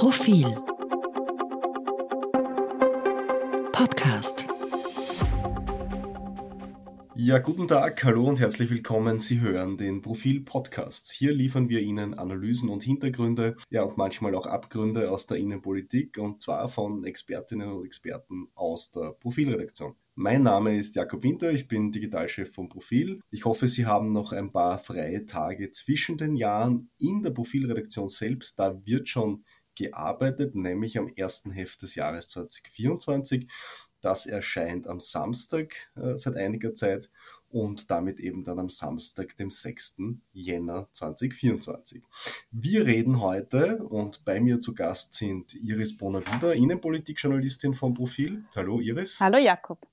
Profil Podcast Ja, guten Tag, hallo und herzlich willkommen. Sie hören den Profil Podcast. Hier liefern wir Ihnen Analysen und Hintergründe, ja und manchmal auch Abgründe aus der Innenpolitik und zwar von Expertinnen und Experten aus der Profilredaktion. Mein Name ist Jakob Winter, ich bin Digitalchef vom Profil. Ich hoffe, Sie haben noch ein paar freie Tage zwischen den Jahren in der Profilredaktion selbst. Da wird schon gearbeitet, nämlich am ersten Heft des Jahres 2024. Das erscheint am Samstag äh, seit einiger Zeit und damit eben dann am Samstag, dem 6. Jänner 2024. Wir reden heute und bei mir zu Gast sind Iris Bonavida, Innenpolitikjournalistin vom Profil. Hallo Iris. Hallo Jakob.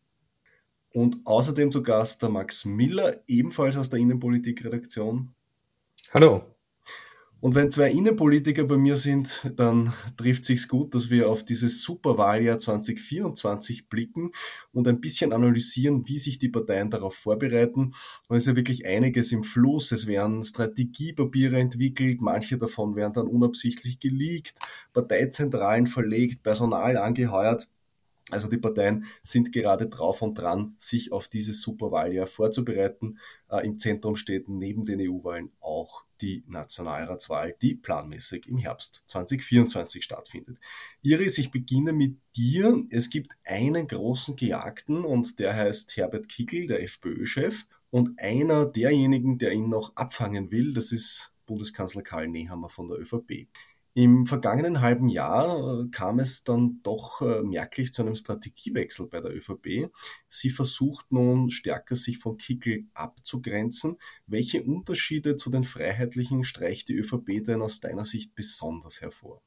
Und außerdem zu Gast der Max Miller, ebenfalls aus der Innenpolitikredaktion. Hallo. Und wenn zwei Innenpolitiker bei mir sind, dann trifft sich's gut, dass wir auf dieses Superwahljahr 2024 blicken und ein bisschen analysieren, wie sich die Parteien darauf vorbereiten. Und es ist ja wirklich einiges im Fluss. Es werden Strategiepapiere entwickelt, manche davon werden dann unabsichtlich geleakt, Parteizentralen verlegt, Personal angeheuert. Also die Parteien sind gerade drauf und dran, sich auf dieses Superwahljahr vorzubereiten. Äh, Im Zentrum steht neben den EU-Wahlen auch die Nationalratswahl, die planmäßig im Herbst 2024 stattfindet. Iris, ich beginne mit dir. Es gibt einen großen Gejagten und der heißt Herbert Kickl, der FPÖ-Chef. Und einer derjenigen, der ihn noch abfangen will, das ist Bundeskanzler Karl Nehammer von der ÖVP. Im vergangenen halben Jahr äh, kam es dann doch äh, merklich zu einem Strategiewechsel bei der ÖVP. Sie versucht nun stärker sich von Kickel abzugrenzen. Welche Unterschiede zu den Freiheitlichen streicht die ÖVP denn aus deiner Sicht besonders hervor?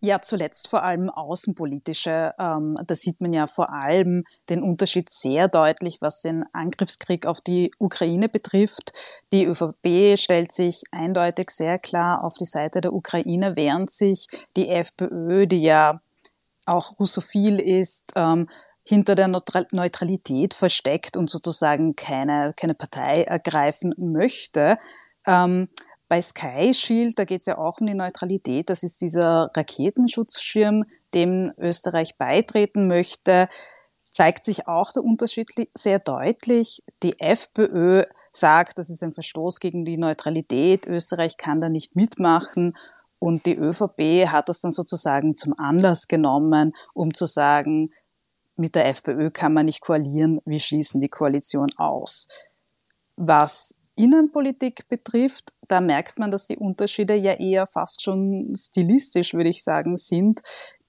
Ja, zuletzt vor allem außenpolitische. Ähm, da sieht man ja vor allem den Unterschied sehr deutlich, was den Angriffskrieg auf die Ukraine betrifft. Die ÖVP stellt sich eindeutig sehr klar auf die Seite der Ukraine, während sich die FPÖ, die ja auch russophil ist, ähm, hinter der Neutralität versteckt und sozusagen keine, keine Partei ergreifen möchte. Ähm, bei Sky Shield, da geht es ja auch um die Neutralität. Das ist dieser Raketenschutzschirm, dem Österreich beitreten möchte. Zeigt sich auch der Unterschied sehr deutlich. Die FPÖ sagt, das ist ein Verstoß gegen die Neutralität. Österreich kann da nicht mitmachen. Und die ÖVP hat das dann sozusagen zum Anlass genommen, um zu sagen, mit der FPÖ kann man nicht koalieren, wir schließen die Koalition aus. Was Innenpolitik betrifft, da merkt man, dass die Unterschiede ja eher fast schon stilistisch, würde ich sagen, sind.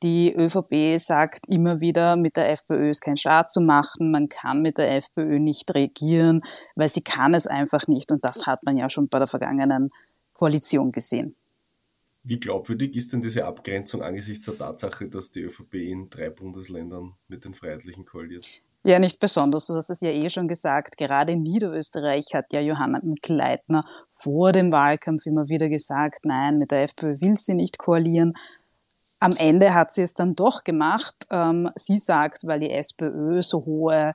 Die ÖVP sagt immer wieder, mit der FPÖ ist kein Staat zu machen, man kann mit der FPÖ nicht regieren, weil sie kann es einfach nicht. Und das hat man ja schon bei der vergangenen Koalition gesehen. Wie glaubwürdig ist denn diese Abgrenzung angesichts der Tatsache, dass die ÖVP in drei Bundesländern mit den Freiheitlichen koaliert? Ja, nicht besonders. Du hast es ja eh schon gesagt. Gerade in Niederösterreich hat ja Johanna Mikl-Leitner vor dem Wahlkampf immer wieder gesagt, nein, mit der FPÖ will sie nicht koalieren. Am Ende hat sie es dann doch gemacht. Ähm, sie sagt, weil die SPÖ so hohe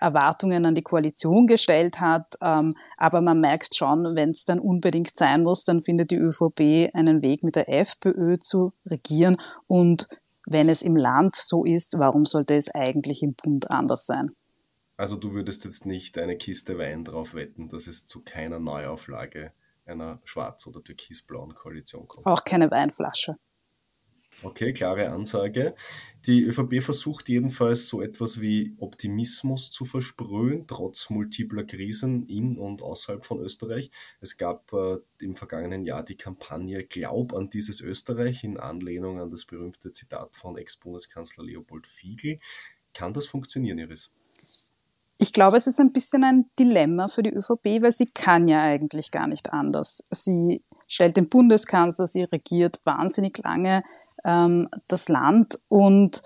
Erwartungen an die Koalition gestellt hat. Ähm, aber man merkt schon, wenn es dann unbedingt sein muss, dann findet die ÖVP einen Weg mit der FPÖ zu regieren. Und wenn es im Land so ist, warum sollte es eigentlich im Bund anders sein? Also du würdest jetzt nicht eine Kiste Wein drauf wetten, dass es zu keiner Neuauflage einer schwarz- oder türkisblauen Koalition kommt? Auch keine Weinflasche. Okay, klare Ansage. Die ÖVP versucht jedenfalls so etwas wie Optimismus zu versprühen, trotz multipler Krisen in und außerhalb von Österreich. Es gab äh, im vergangenen Jahr die Kampagne Glaub an dieses Österreich in Anlehnung an das berühmte Zitat von Ex-Bundeskanzler Leopold Fiegel. Kann das funktionieren, Iris? Ich glaube, es ist ein bisschen ein Dilemma für die ÖVP, weil sie kann ja eigentlich gar nicht anders. Sie stellt den Bundeskanzler, sie regiert wahnsinnig lange ähm, das Land und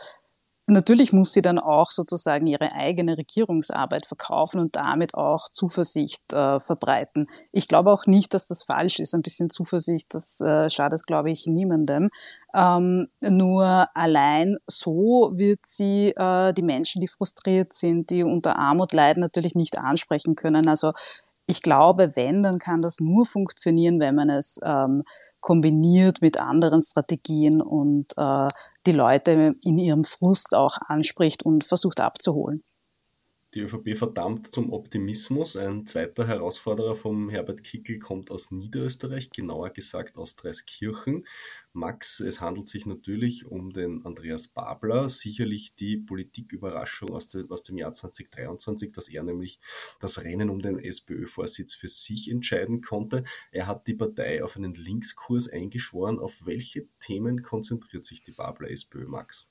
Natürlich muss sie dann auch sozusagen ihre eigene Regierungsarbeit verkaufen und damit auch Zuversicht äh, verbreiten. Ich glaube auch nicht, dass das falsch ist. Ein bisschen Zuversicht, das äh, schadet, glaube ich, niemandem. Ähm, nur allein so wird sie äh, die Menschen, die frustriert sind, die unter Armut leiden, natürlich nicht ansprechen können. Also ich glaube, wenn, dann kann das nur funktionieren, wenn man es ähm, kombiniert mit anderen Strategien und äh, die Leute in ihrem Frust auch anspricht und versucht abzuholen. Die ÖVP verdammt zum Optimismus. Ein zweiter Herausforderer vom Herbert Kickel kommt aus Niederösterreich, genauer gesagt aus Dreiskirchen. Max, es handelt sich natürlich um den Andreas Babler, sicherlich die Politiküberraschung aus, de, aus dem Jahr 2023, dass er nämlich das Rennen um den SPÖ-Vorsitz für sich entscheiden konnte. Er hat die Partei auf einen Linkskurs eingeschworen. Auf welche Themen konzentriert sich die Babler SPÖ, Max?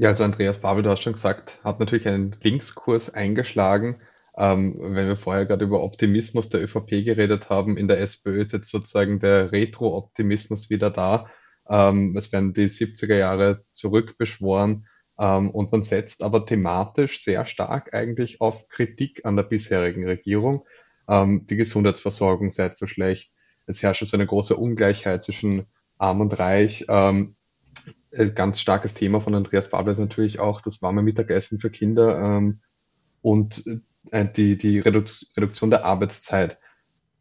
Ja, also Andreas Babel, du hast schon gesagt, hat natürlich einen Linkskurs eingeschlagen. Ähm, wenn wir vorher gerade über Optimismus der ÖVP geredet haben, in der SPÖ ist jetzt sozusagen der Retro-Optimismus wieder da. Ähm, es werden die 70er Jahre zurückbeschworen ähm, und man setzt aber thematisch sehr stark eigentlich auf Kritik an der bisherigen Regierung. Ähm, die Gesundheitsversorgung sei zu schlecht. Es herrscht so eine große Ungleichheit zwischen Arm und Reich. Ähm, ganz starkes Thema von Andreas Babler ist natürlich auch das warme Mittagessen für Kinder ähm, und äh, die, die Redu Reduktion der Arbeitszeit.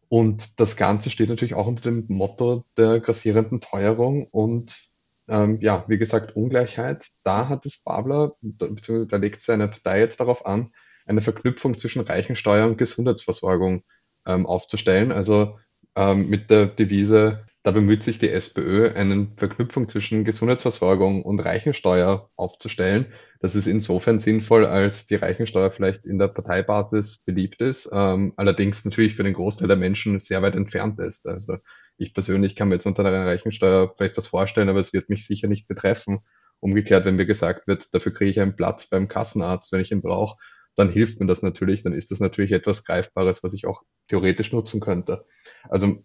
Und das Ganze steht natürlich auch unter dem Motto der grassierenden Teuerung und ähm, ja, wie gesagt, Ungleichheit. Da hat es Babler, beziehungsweise da legt seine Partei jetzt darauf an, eine Verknüpfung zwischen Reichensteuer und Gesundheitsversorgung ähm, aufzustellen. Also ähm, mit der Devise da bemüht sich die SPÖ, eine Verknüpfung zwischen Gesundheitsversorgung und Reichensteuer aufzustellen. Das ist insofern sinnvoll, als die Reichensteuer vielleicht in der Parteibasis beliebt ist, ähm, allerdings natürlich für den Großteil der Menschen sehr weit entfernt ist. Also ich persönlich kann mir jetzt unter einer Reichensteuer vielleicht was vorstellen, aber es wird mich sicher nicht betreffen. Umgekehrt, wenn mir gesagt wird, dafür kriege ich einen Platz beim Kassenarzt, wenn ich ihn brauche, dann hilft mir das natürlich, dann ist das natürlich etwas Greifbares, was ich auch theoretisch nutzen könnte. Also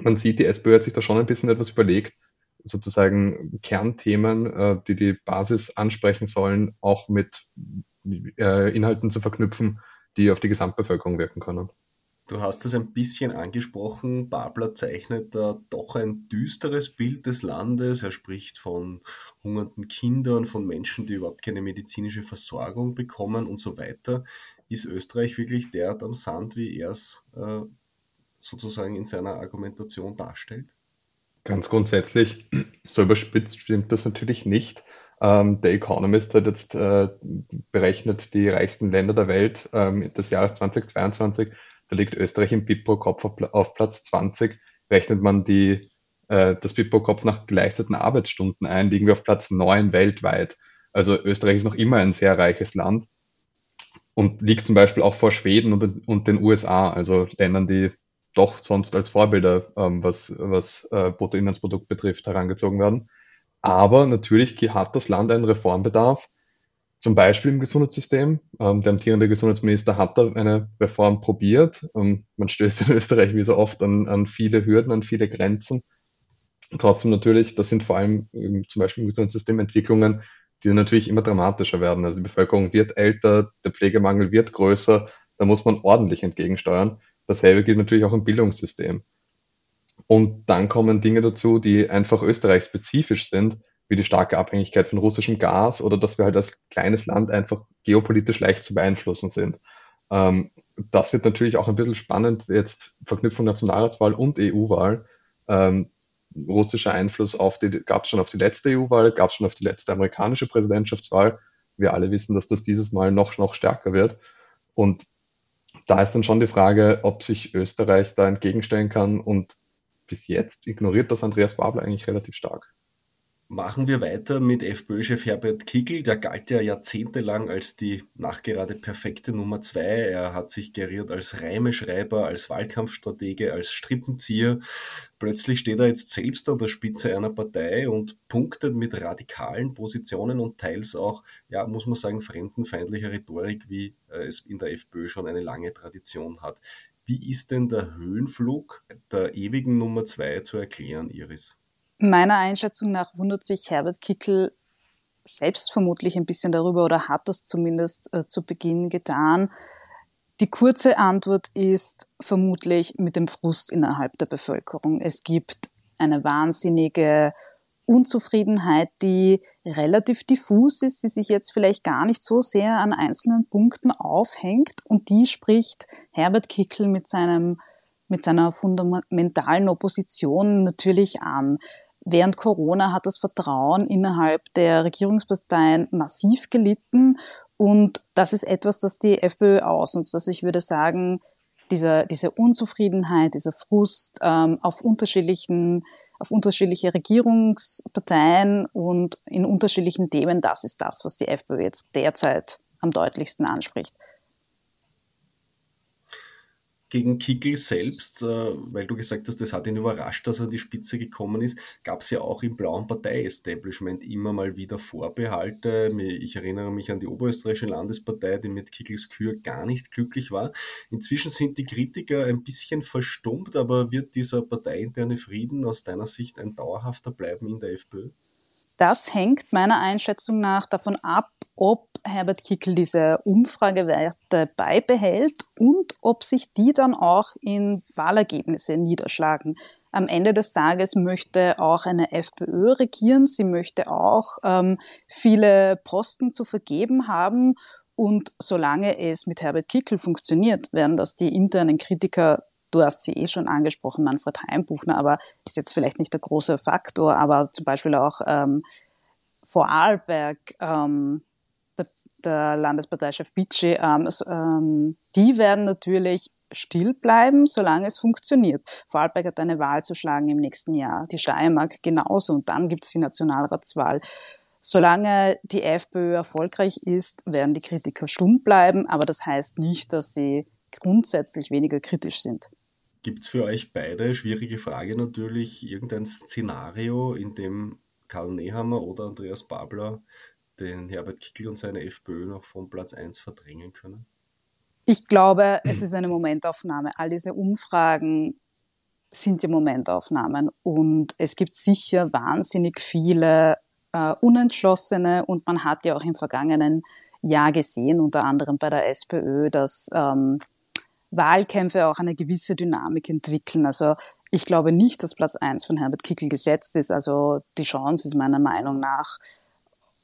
man sieht, die SPÖ hat sich da schon ein bisschen etwas überlegt, sozusagen Kernthemen, äh, die die Basis ansprechen sollen, auch mit äh, Inhalten zu verknüpfen, die auf die Gesamtbevölkerung wirken können. Du hast es ein bisschen angesprochen. Babler zeichnet da doch ein düsteres Bild des Landes. Er spricht von hungernden Kindern, von Menschen, die überhaupt keine medizinische Versorgung bekommen und so weiter. Ist Österreich wirklich derart am Sand, wie er es äh, sozusagen in seiner Argumentation darstellt? Ganz grundsätzlich, so überspitzt stimmt das natürlich nicht. Ähm, der Economist hat jetzt äh, berechnet die reichsten Länder der Welt ähm, des Jahres 2022. Da liegt Österreich im BIP pro Kopf auf, auf Platz 20. Rechnet man die, äh, das BIP pro Kopf nach geleisteten Arbeitsstunden ein, liegen wir auf Platz 9 weltweit. Also Österreich ist noch immer ein sehr reiches Land und liegt zum Beispiel auch vor Schweden und, und den USA, also Ländern, die doch sonst als Vorbilder, ähm, was, was äh, Bruttoinlandsprodukt betrifft, herangezogen werden. Aber natürlich hat das Land einen Reformbedarf, zum Beispiel im Gesundheitssystem. Ähm, der amtierende Gesundheitsminister hat da eine Reform probiert. Ähm, man stößt in Österreich wie so oft an, an viele Hürden, an viele Grenzen. Trotzdem natürlich, das sind vor allem ähm, zum Beispiel im Gesundheitssystem Entwicklungen, die natürlich immer dramatischer werden. Also die Bevölkerung wird älter, der Pflegemangel wird größer, da muss man ordentlich entgegensteuern. Dasselbe gilt natürlich auch im Bildungssystem. Und dann kommen Dinge dazu, die einfach österreichspezifisch sind, wie die starke Abhängigkeit von russischem Gas oder dass wir halt als kleines Land einfach geopolitisch leicht zu beeinflussen sind. Ähm, das wird natürlich auch ein bisschen spannend, jetzt Verknüpfung Nationalratswahl und EU-Wahl. Ähm, russischer Einfluss auf die, gab es schon auf die letzte EU-Wahl, gab es schon auf die letzte amerikanische Präsidentschaftswahl. Wir alle wissen, dass das dieses Mal noch, noch stärker wird. Und da ist dann schon die Frage, ob sich Österreich da entgegenstellen kann. Und bis jetzt ignoriert das Andreas Babler eigentlich relativ stark. Machen wir weiter mit FPÖ-Chef Herbert Kickl. Der galt ja jahrzehntelang als die nachgerade perfekte Nummer zwei. Er hat sich geriert als Reimeschreiber, als Wahlkampfstratege, als Strippenzieher. Plötzlich steht er jetzt selbst an der Spitze einer Partei und punktet mit radikalen Positionen und teils auch, ja, muss man sagen, fremdenfeindlicher Rhetorik, wie äh, es in der FPÖ schon eine lange Tradition hat. Wie ist denn der Höhenflug der ewigen Nummer zwei zu erklären, Iris? Meiner Einschätzung nach wundert sich Herbert Kickel selbst vermutlich ein bisschen darüber oder hat das zumindest äh, zu Beginn getan. Die kurze Antwort ist vermutlich mit dem Frust innerhalb der Bevölkerung. Es gibt eine wahnsinnige Unzufriedenheit, die relativ diffus ist, die sich jetzt vielleicht gar nicht so sehr an einzelnen Punkten aufhängt und die spricht Herbert Kickel mit seinem mit seiner fundamentalen Opposition natürlich an. Während Corona hat das Vertrauen innerhalb der Regierungsparteien massiv gelitten und das ist etwas, das die FPÖ ausnutzt. Also ich würde sagen, diese, diese Unzufriedenheit, dieser Frust ähm, auf unterschiedlichen auf unterschiedliche Regierungsparteien und in unterschiedlichen Themen, das ist das, was die FPÖ jetzt derzeit am deutlichsten anspricht gegen Kickel selbst, äh, weil du gesagt hast, das hat ihn überrascht, dass er an die Spitze gekommen ist, gab es ja auch im blauen Partei-Establishment immer mal wieder Vorbehalte. Ich erinnere mich an die Oberösterreichische Landespartei, die mit Kickels Kür gar nicht glücklich war. Inzwischen sind die Kritiker ein bisschen verstummt, aber wird dieser parteiinterne Frieden aus deiner Sicht ein dauerhafter bleiben in der FPÖ? Das hängt meiner Einschätzung nach davon ab, ob Herbert Kickel diese Umfragewerte beibehält und ob sich die dann auch in Wahlergebnisse niederschlagen. Am Ende des Tages möchte auch eine FPÖ regieren. Sie möchte auch ähm, viele Posten zu vergeben haben. Und solange es mit Herbert Kickel funktioniert, werden das die internen Kritiker Du hast sie eh schon angesprochen, Manfred Heimbuchner, aber ist jetzt vielleicht nicht der große Faktor, aber zum Beispiel auch ähm, Vorarlberg, ähm, der, der Landesparteichef Bitschi, ähm, ähm, die werden natürlich still bleiben, solange es funktioniert. Vorarlberg hat eine Wahl zu schlagen im nächsten Jahr, die Steiermark genauso und dann gibt es die Nationalratswahl. Solange die FPÖ erfolgreich ist, werden die Kritiker stumm bleiben, aber das heißt nicht, dass sie grundsätzlich weniger kritisch sind. Gibt es für euch beide, schwierige Frage natürlich, irgendein Szenario, in dem Karl Nehammer oder Andreas Babler den Herbert Kickl und seine FPÖ noch von Platz 1 verdrängen können? Ich glaube, es ist eine Momentaufnahme. All diese Umfragen sind ja Momentaufnahmen und es gibt sicher wahnsinnig viele äh, Unentschlossene und man hat ja auch im vergangenen Jahr gesehen, unter anderem bei der SPÖ, dass ähm, Wahlkämpfe auch eine gewisse Dynamik entwickeln. Also ich glaube nicht, dass Platz 1 von Herbert Kickel gesetzt ist. Also die Chance ist meiner Meinung nach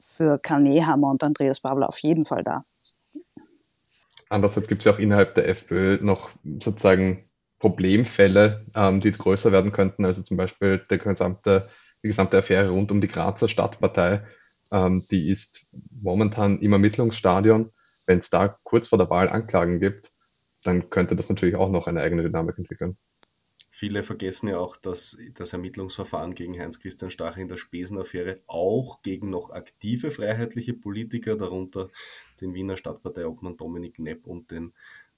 für Karl Nehammer und Andreas Babler auf jeden Fall da. Andererseits gibt es ja auch innerhalb der FPÖ noch sozusagen Problemfälle, ähm, die größer werden könnten. Also zum Beispiel der gesamte, die gesamte Affäre rund um die Grazer Stadtpartei. Ähm, die ist momentan im Ermittlungsstadion. Wenn es da kurz vor der Wahl Anklagen gibt, dann könnte das natürlich auch noch eine eigene Dynamik entwickeln. Viele vergessen ja auch, dass das Ermittlungsverfahren gegen Heinz-Christian Stachel in der Spesenaffäre auch gegen noch aktive freiheitliche Politiker, darunter den Wiener Stadtparteiobmann Dominik Nepp und den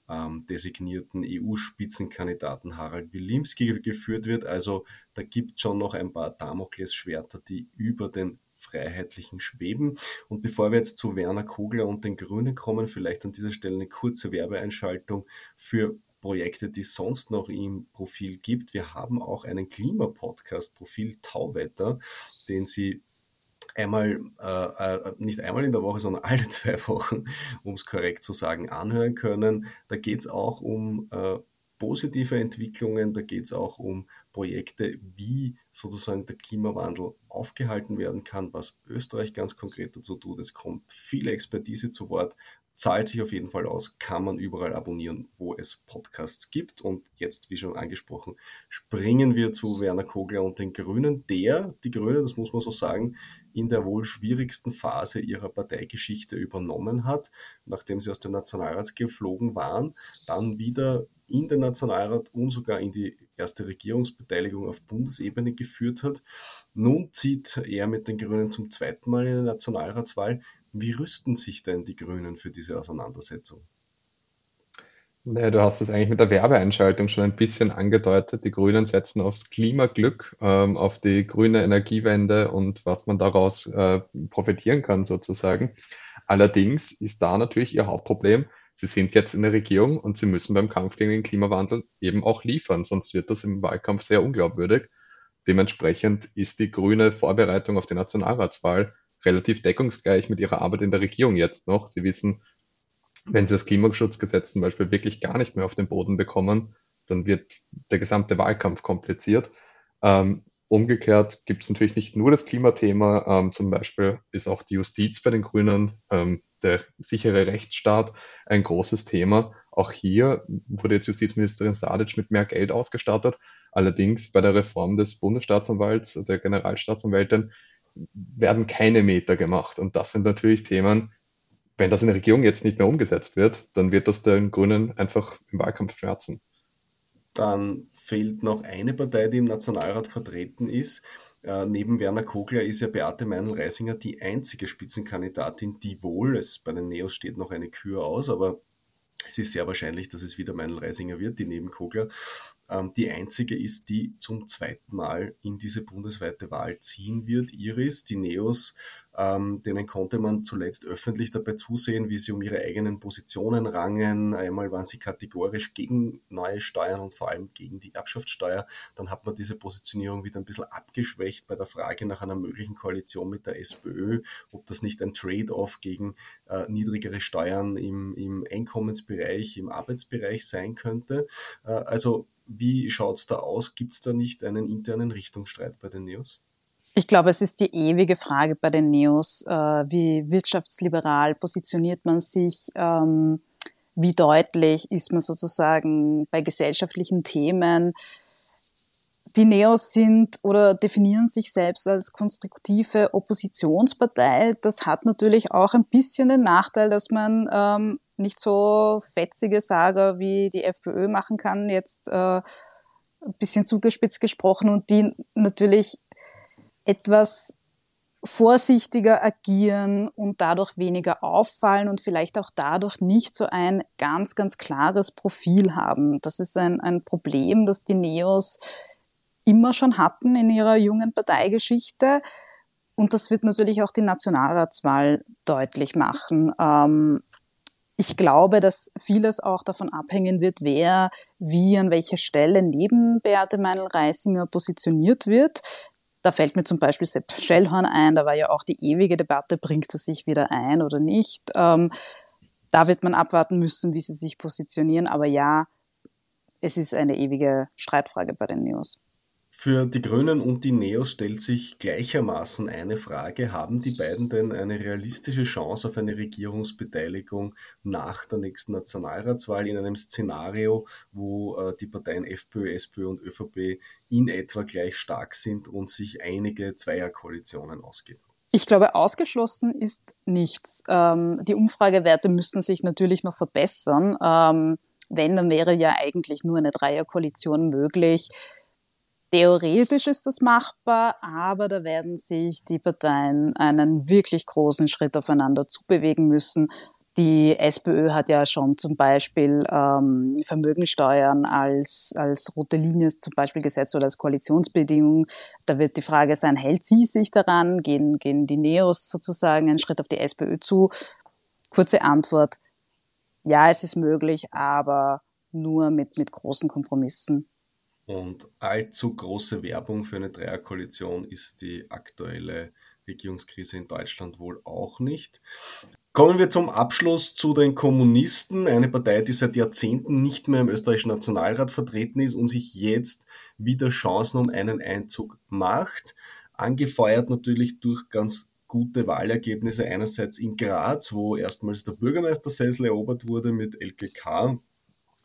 ähm, designierten EU-Spitzenkandidaten Harald Wilimski geführt wird. Also da gibt es schon noch ein paar Damoklesschwerter, die über den Freiheitlichen schweben. Und bevor wir jetzt zu Werner Kogler und den Grünen kommen, vielleicht an dieser Stelle eine kurze Werbeeinschaltung für Projekte, die es sonst noch im Profil gibt. Wir haben auch einen Klimapodcast, Profil Tauwetter, den Sie einmal, äh, äh, nicht einmal in der Woche, sondern alle zwei Wochen, um es korrekt zu sagen, anhören können. Da geht es auch um äh, positive Entwicklungen, da geht es auch um Projekte, wie sozusagen der Klimawandel aufgehalten werden kann, was Österreich ganz konkret dazu tut. Es kommt viel Expertise zu Wort, zahlt sich auf jeden Fall aus, kann man überall abonnieren, wo es Podcasts gibt. Und jetzt, wie schon angesprochen, springen wir zu Werner Kogler und den Grünen, der, die Grünen, das muss man so sagen, in der wohl schwierigsten Phase ihrer Parteigeschichte übernommen hat, nachdem sie aus dem Nationalrat geflogen waren, dann wieder in den Nationalrat und sogar in die erste Regierungsbeteiligung auf Bundesebene geführt hat. Nun zieht er mit den Grünen zum zweiten Mal in die Nationalratswahl. Wie rüsten sich denn die Grünen für diese Auseinandersetzung? Naja, du hast es eigentlich mit der Werbeeinschaltung schon ein bisschen angedeutet. Die Grünen setzen aufs Klimaglück, ähm, auf die grüne Energiewende und was man daraus äh, profitieren kann sozusagen. Allerdings ist da natürlich ihr Hauptproblem, Sie sind jetzt in der Regierung und Sie müssen beim Kampf gegen den Klimawandel eben auch liefern, sonst wird das im Wahlkampf sehr unglaubwürdig. Dementsprechend ist die grüne Vorbereitung auf die Nationalratswahl relativ deckungsgleich mit ihrer Arbeit in der Regierung jetzt noch. Sie wissen, wenn Sie das Klimaschutzgesetz zum Beispiel wirklich gar nicht mehr auf den Boden bekommen, dann wird der gesamte Wahlkampf kompliziert. Ähm, umgekehrt gibt es natürlich nicht nur das Klimathema, ähm, zum Beispiel ist auch die Justiz bei den Grünen ähm, der sichere Rechtsstaat ein großes Thema. Auch hier wurde jetzt Justizministerin Sadic mit mehr Geld ausgestattet. Allerdings bei der Reform des Bundesstaatsanwalts, der Generalstaatsanwältin, werden keine Meter gemacht. Und das sind natürlich Themen, wenn das in der Regierung jetzt nicht mehr umgesetzt wird, dann wird das den Grünen einfach im Wahlkampf schmerzen. Dann fehlt noch eine Partei, die im Nationalrat vertreten ist. Äh, neben Werner Kogler ist ja Beate Meinl-Reisinger die einzige Spitzenkandidatin, die wohl, es, bei den Neos steht noch eine Kür aus, aber es ist sehr wahrscheinlich, dass es wieder Meinl-Reisinger wird, die neben Kogler die einzige ist, die zum zweiten Mal in diese bundesweite Wahl ziehen wird. Iris, die Neos ähm, denen konnte man zuletzt öffentlich dabei zusehen, wie sie um ihre eigenen Positionen rangen. Einmal waren sie kategorisch gegen neue Steuern und vor allem gegen die Erbschaftssteuer. Dann hat man diese Positionierung wieder ein bisschen abgeschwächt bei der Frage nach einer möglichen Koalition mit der SPÖ, ob das nicht ein Trade-off gegen äh, niedrigere Steuern im, im Einkommensbereich, im Arbeitsbereich sein könnte. Äh, also wie schaut's da aus? Gibt es da nicht einen internen Richtungsstreit bei den Neos? Ich glaube, es ist die ewige Frage bei den Neos, äh, wie wirtschaftsliberal positioniert man sich, ähm, wie deutlich ist man sozusagen bei gesellschaftlichen Themen. Die Neos sind oder definieren sich selbst als konstruktive Oppositionspartei. Das hat natürlich auch ein bisschen den Nachteil, dass man ähm, nicht so fetzige Sager wie die FPÖ machen kann, jetzt äh, ein bisschen zugespitzt gesprochen und die natürlich etwas vorsichtiger agieren und dadurch weniger auffallen und vielleicht auch dadurch nicht so ein ganz, ganz klares Profil haben. Das ist ein, ein Problem, das die Neos immer schon hatten in ihrer jungen Parteigeschichte. Und das wird natürlich auch die Nationalratswahl deutlich machen. Ähm, ich glaube, dass vieles auch davon abhängen wird, wer wie an welcher Stelle neben Beate Meinl-Reisinger positioniert wird. Da fällt mir zum Beispiel Sepp Schellhorn ein, da war ja auch die ewige Debatte, bringt er sich wieder ein oder nicht. Ähm, da wird man abwarten müssen, wie sie sich positionieren. Aber ja, es ist eine ewige Streitfrage bei den Neos. Für die Grünen und die Neos stellt sich gleichermaßen eine Frage. Haben die beiden denn eine realistische Chance auf eine Regierungsbeteiligung nach der nächsten Nationalratswahl in einem Szenario, wo äh, die Parteien FPÖ, SPÖ und ÖVP in etwa gleich stark sind und sich einige Zweierkoalitionen ausgeben? Ich glaube, ausgeschlossen ist nichts. Ähm, die Umfragewerte müssen sich natürlich noch verbessern. Ähm, wenn, dann wäre ja eigentlich nur eine Dreierkoalition möglich. Theoretisch ist das machbar, aber da werden sich die Parteien einen wirklich großen Schritt aufeinander zubewegen müssen. Die SPÖ hat ja schon zum Beispiel ähm, Vermögensteuern als, als rote Linie zum Beispiel gesetzt oder als Koalitionsbedingung. Da wird die Frage sein, hält sie sich daran? Gehen, gehen die Neos sozusagen einen Schritt auf die SPÖ zu? Kurze Antwort. Ja, es ist möglich, aber nur mit, mit großen Kompromissen. Und allzu große Werbung für eine Dreierkoalition ist die aktuelle Regierungskrise in Deutschland wohl auch nicht. Kommen wir zum Abschluss zu den Kommunisten, eine Partei, die seit Jahrzehnten nicht mehr im österreichischen Nationalrat vertreten ist und sich jetzt wieder Chancen um einen Einzug macht. Angefeuert natürlich durch ganz gute Wahlergebnisse einerseits in Graz, wo erstmals der Bürgermeistersessel erobert wurde mit LKK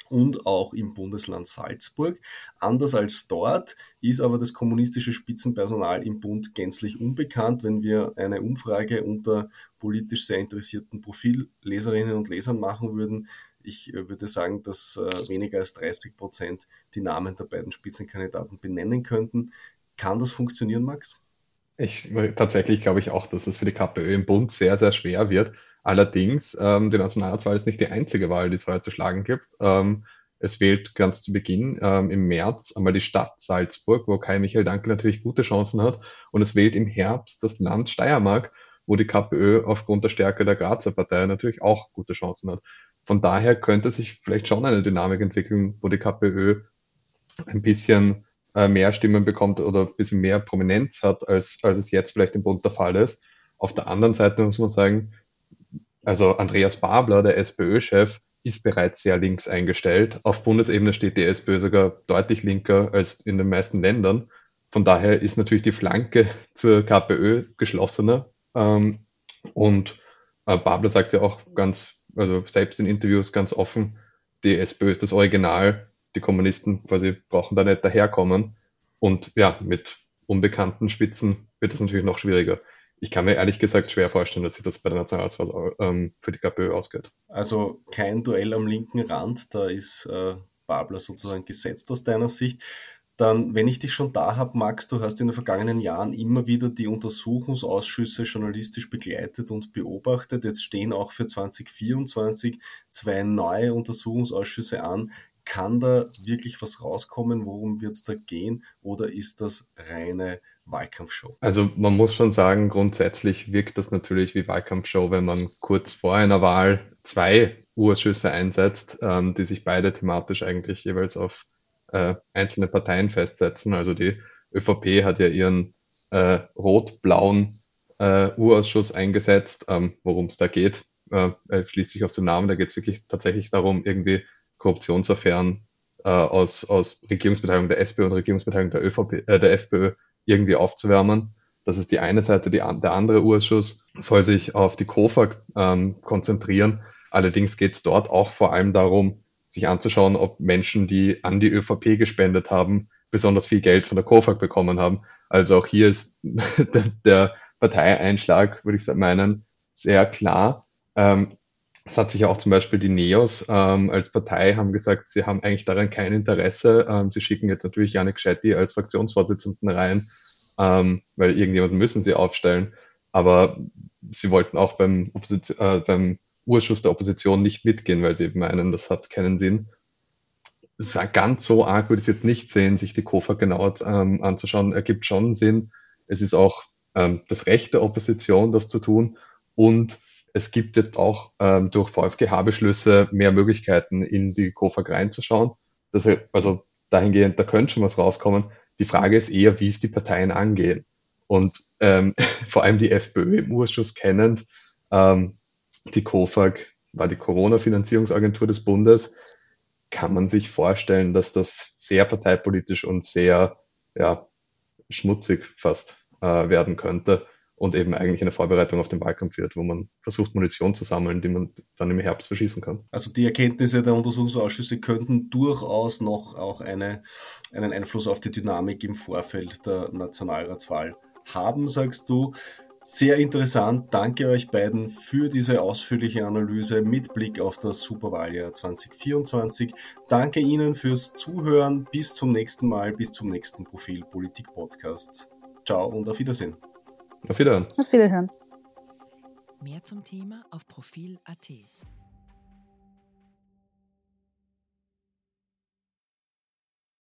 und auch im Bundesland Salzburg. Anders als dort ist aber das kommunistische Spitzenpersonal im Bund gänzlich unbekannt. Wenn wir eine Umfrage unter politisch sehr interessierten Profilleserinnen und Lesern machen würden, ich äh, würde sagen, dass äh, weniger als 30 Prozent die Namen der beiden Spitzenkandidaten benennen könnten. Kann das funktionieren, Max? Ich, tatsächlich glaube ich auch, dass es für die KPÖ im Bund sehr, sehr schwer wird. Allerdings, ähm, die Nationalratswahl ist nicht die einzige Wahl, die es heute zu schlagen gibt. Ähm, es wählt ganz zu Beginn ähm, im März einmal die Stadt Salzburg, wo Kai Michael Dankel natürlich gute Chancen hat. Und es wählt im Herbst das Land Steiermark, wo die KPÖ aufgrund der Stärke der Grazer Partei natürlich auch gute Chancen hat. Von daher könnte sich vielleicht schon eine Dynamik entwickeln, wo die KPÖ ein bisschen äh, mehr Stimmen bekommt oder ein bisschen mehr Prominenz hat, als, als es jetzt vielleicht im Bund der Fall ist. Auf der anderen Seite muss man sagen, also Andreas Babler, der SPÖ-Chef, ist bereits sehr links eingestellt. Auf Bundesebene steht die SPÖ sogar deutlich linker als in den meisten Ländern. Von daher ist natürlich die Flanke zur KPÖ geschlossener. Ähm, und äh, Babler sagt ja auch ganz, also selbst in Interviews ganz offen, die SPÖ ist das Original, die Kommunisten quasi brauchen da nicht daherkommen. Und ja, mit unbekannten Spitzen wird es natürlich noch schwieriger. Ich kann mir ehrlich gesagt schwer vorstellen, dass sich das bei der Nationalratswahl ähm, für die KPÖ ausgeht. Also kein Duell am linken Rand, da ist äh, Babler sozusagen gesetzt aus deiner Sicht. Dann, wenn ich dich schon da habe, Max, du hast in den vergangenen Jahren immer wieder die Untersuchungsausschüsse journalistisch begleitet und beobachtet. Jetzt stehen auch für 2024 zwei neue Untersuchungsausschüsse an. Kann da wirklich was rauskommen? Worum wird es da gehen? Oder ist das reine Wahlkampfshow? Also man muss schon sagen, grundsätzlich wirkt das natürlich wie Wahlkampfshow, wenn man kurz vor einer Wahl zwei Urschüsse einsetzt, ähm, die sich beide thematisch eigentlich jeweils auf äh, einzelne Parteien festsetzen. Also die ÖVP hat ja ihren äh, rot-blauen äh, Urausschuss eingesetzt, ähm, worum es da geht. Äh, schließt sich aus dem Namen, da geht es wirklich tatsächlich darum, irgendwie Korruptionsaffären äh, aus, aus Regierungsbeteiligung der SPÖ und Regierungsbeteiligung der, ÖVP, äh, der FPÖ irgendwie aufzuwärmen. Das ist die eine Seite. Die, der andere Urschuss soll sich auf die KOFA ähm, konzentrieren. Allerdings geht es dort auch vor allem darum, sich anzuschauen, ob Menschen, die an die ÖVP gespendet haben, besonders viel Geld von der KOFAG bekommen haben. Also auch hier ist der, der Parteieinschlag, würde ich meinen, sehr klar. Ähm, es hat sich auch zum Beispiel die NEOS ähm, als Partei haben gesagt, sie haben eigentlich daran kein Interesse. Ähm, sie schicken jetzt natürlich Janik Schetti als Fraktionsvorsitzenden rein, ähm, weil irgendjemanden müssen sie aufstellen. Aber sie wollten auch beim, Opposition, äh, beim Urschuss der Opposition nicht mitgehen, weil sie eben meinen, das hat keinen Sinn. Ganz so arg würde ich es jetzt nicht sehen, sich die KOFA genauer ähm, anzuschauen, ergibt schon Sinn. Es ist auch ähm, das Recht der Opposition, das zu tun. Und es gibt jetzt auch ähm, durch VfGH-Beschlüsse mehr Möglichkeiten, in die KOFAG reinzuschauen. Das, also dahingehend, da könnte schon was rauskommen. Die Frage ist eher, wie es die Parteien angehen. Und ähm, vor allem die FPÖ im Urschuss kennend, ähm, die KOFAG war die Corona-Finanzierungsagentur des Bundes, kann man sich vorstellen, dass das sehr parteipolitisch und sehr ja, schmutzig fast äh, werden könnte und eben eigentlich eine Vorbereitung auf den Wahlkampf wird, wo man versucht, Munition zu sammeln, die man dann im Herbst verschießen kann. Also die Erkenntnisse der Untersuchungsausschüsse könnten durchaus noch auch eine, einen Einfluss auf die Dynamik im Vorfeld der Nationalratswahl haben, sagst du. Sehr interessant. Danke euch beiden für diese ausführliche Analyse mit Blick auf das Superwahljahr 2024. Danke Ihnen fürs Zuhören. Bis zum nächsten Mal, bis zum nächsten Profil Politik Podcast. Ciao und auf Wiedersehen. Auf Wiederhören. Auf Wiederhören. Mehr zum Thema auf Profil.at.